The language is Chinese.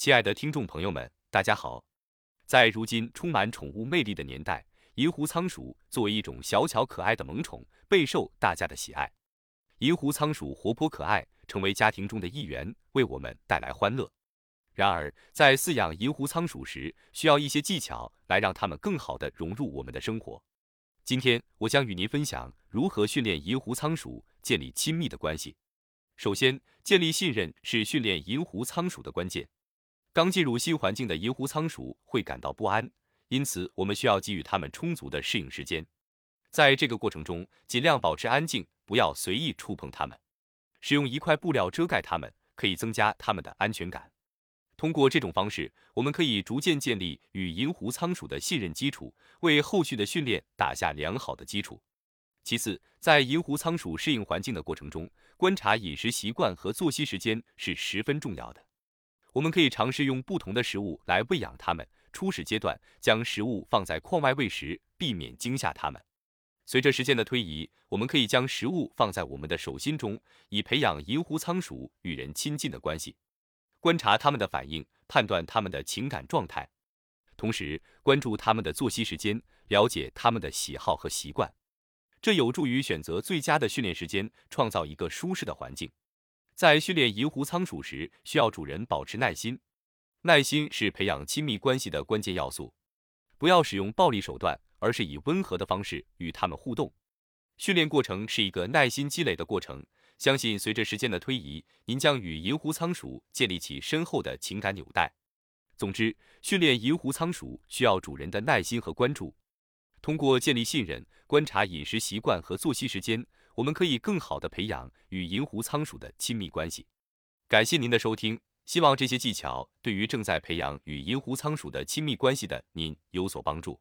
亲爱的听众朋友们，大家好。在如今充满宠物魅力的年代，银狐仓鼠作为一种小巧可爱的萌宠，备受大家的喜爱。银狐仓鼠活泼可爱，成为家庭中的一员，为我们带来欢乐。然而，在饲养银狐仓鼠时，需要一些技巧来让它们更好地融入我们的生活。今天，我将与您分享如何训练银狐仓鼠建立亲密的关系。首先，建立信任是训练银狐仓鼠的关键。刚进入新环境的银狐仓鼠会感到不安，因此我们需要给予它们充足的适应时间。在这个过程中，尽量保持安静，不要随意触碰它们。使用一块布料遮盖它们，可以增加它们的安全感。通过这种方式，我们可以逐渐建立与银狐仓鼠的信任基础，为后续的训练打下良好的基础。其次，在银狐仓鼠适应环境的过程中，观察饮食习惯和作息时间是十分重要的。我们可以尝试用不同的食物来喂养它们。初始阶段，将食物放在框外喂食，避免惊吓它们。随着时间的推移，我们可以将食物放在我们的手心中，以培养银狐仓鼠与人亲近的关系。观察它们的反应，判断它们的情感状态，同时关注它们的作息时间，了解它们的喜好和习惯。这有助于选择最佳的训练时间，创造一个舒适的环境。在训练银狐仓鼠时，需要主人保持耐心。耐心是培养亲密关系的关键要素。不要使用暴力手段，而是以温和的方式与它们互动。训练过程是一个耐心积累的过程。相信随着时间的推移，您将与银狐仓鼠建立起深厚的情感纽带。总之，训练银狐仓鼠需要主人的耐心和关注。通过建立信任、观察饮食习惯和作息时间。我们可以更好地培养与银狐仓鼠的亲密关系。感谢您的收听，希望这些技巧对于正在培养与银狐仓鼠的亲密关系的您有所帮助。